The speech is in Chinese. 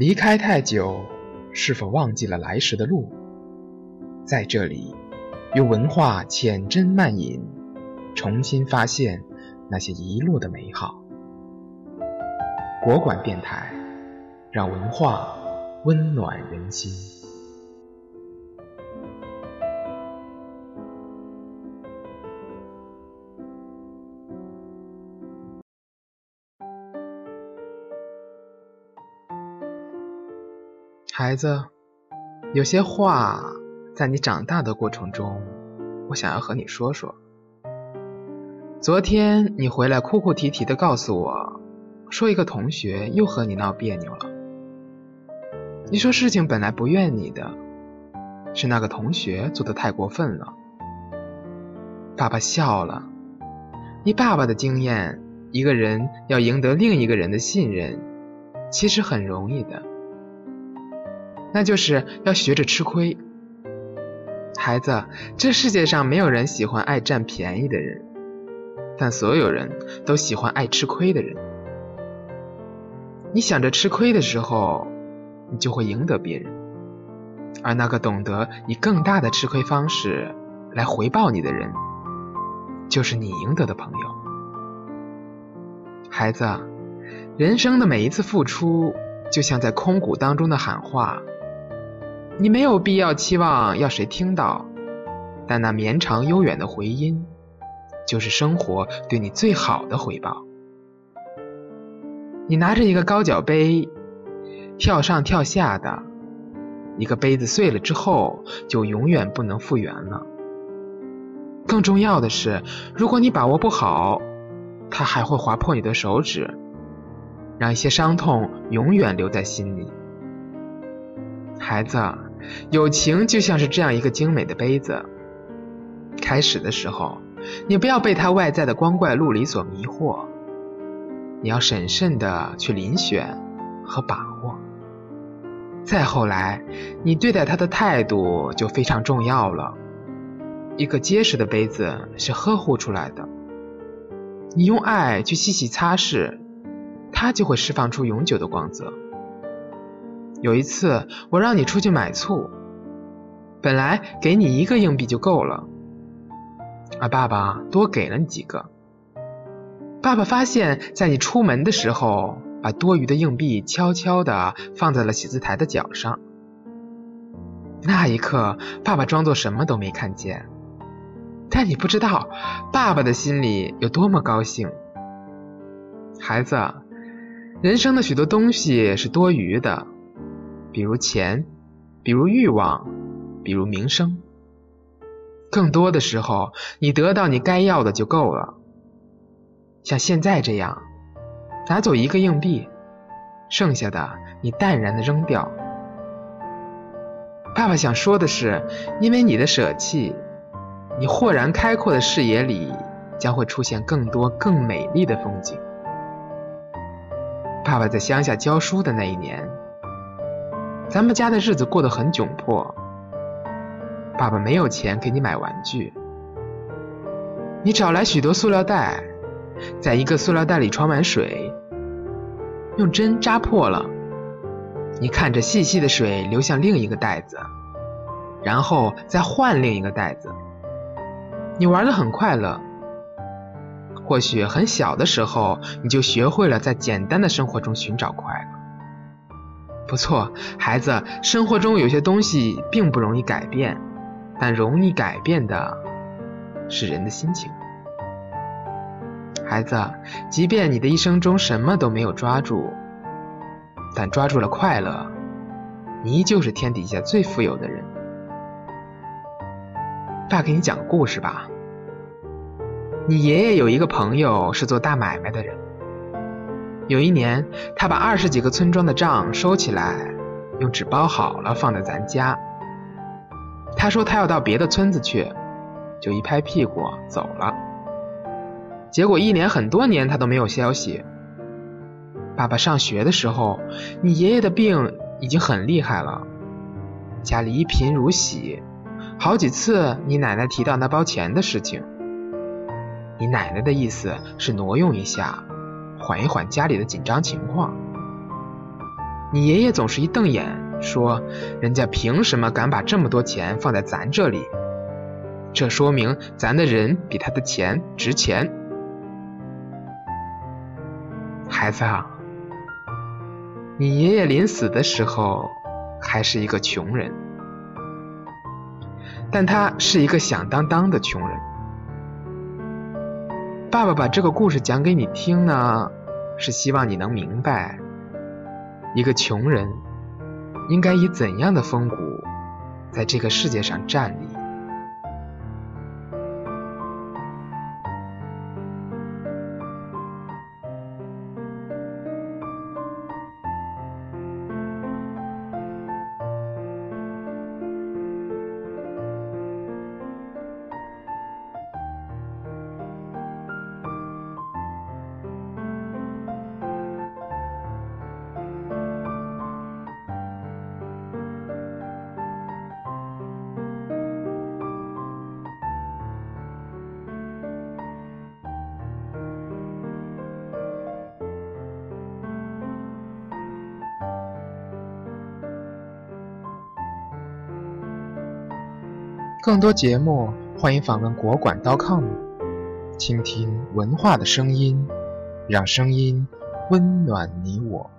离开太久，是否忘记了来时的路？在这里，用文化浅斟慢饮，重新发现那些遗落的美好。国馆电台，让文化温暖人心。孩子，有些话在你长大的过程中，我想要和你说说。昨天你回来哭哭啼啼的告诉我，说一个同学又和你闹别扭了。你说事情本来不怨你的，是那个同学做的太过分了。爸爸笑了，以爸爸的经验，一个人要赢得另一个人的信任，其实很容易的。那就是要学着吃亏，孩子，这世界上没有人喜欢爱占便宜的人，但所有人都喜欢爱吃亏的人。你想着吃亏的时候，你就会赢得别人，而那个懂得以更大的吃亏方式来回报你的人，就是你赢得的朋友。孩子，人生的每一次付出，就像在空谷当中的喊话。你没有必要期望要谁听到，但那绵长悠远的回音，就是生活对你最好的回报。你拿着一个高脚杯，跳上跳下的，一个杯子碎了之后，就永远不能复原了。更重要的是，如果你把握不好，它还会划破你的手指，让一些伤痛永远留在心里。孩子。友情就像是这样一个精美的杯子。开始的时候，你不要被它外在的光怪陆离所迷惑，你要审慎的去遴选和把握。再后来，你对待它的态度就非常重要了。一个结实的杯子是呵护出来的，你用爱去细细擦拭，它就会释放出永久的光泽。有一次，我让你出去买醋，本来给你一个硬币就够了，而爸爸多给了你几个。爸爸发现，在你出门的时候，把多余的硬币悄悄地放在了写字台的角上。那一刻，爸爸装作什么都没看见，但你不知道，爸爸的心里有多么高兴。孩子，人生的许多东西是多余的。比如钱，比如欲望，比如名声。更多的时候，你得到你该要的就够了。像现在这样，拿走一个硬币，剩下的你淡然的扔掉。爸爸想说的是，因为你的舍弃，你豁然开阔的视野里将会出现更多更美丽的风景。爸爸在乡下教书的那一年。咱们家的日子过得很窘迫，爸爸没有钱给你买玩具，你找来许多塑料袋，在一个塑料袋里装满水，用针扎破了，你看着细细的水流向另一个袋子，然后再换另一个袋子，你玩的很快乐。或许很小的时候，你就学会了在简单的生活中寻找快乐。不错，孩子，生活中有些东西并不容易改变，但容易改变的是人的心情。孩子，即便你的一生中什么都没有抓住，但抓住了快乐，你依旧是天底下最富有的人。爸，给你讲个故事吧。你爷爷有一个朋友是做大买卖的人。有一年，他把二十几个村庄的账收起来，用纸包好了放在咱家。他说他要到别的村子去，就一拍屁股走了。结果一连很多年他都没有消息。爸爸上学的时候，你爷爷的病已经很厉害了，家里一贫如洗，好几次你奶奶提到那包钱的事情，你奶奶的意思是挪用一下。缓一缓家里的紧张情况。你爷爷总是一瞪眼，说：“人家凭什么敢把这么多钱放在咱这里？这说明咱的人比他的钱值钱。”孩子啊，你爷爷临死的时候还是一个穷人，但他是一个响当当的穷人。爸爸把这个故事讲给你听呢，是希望你能明白。一个穷人应该以怎样的风骨在这个世界上站立？更多节目，欢迎访问国馆 .com，倾听文化的声音，让声音温暖你我。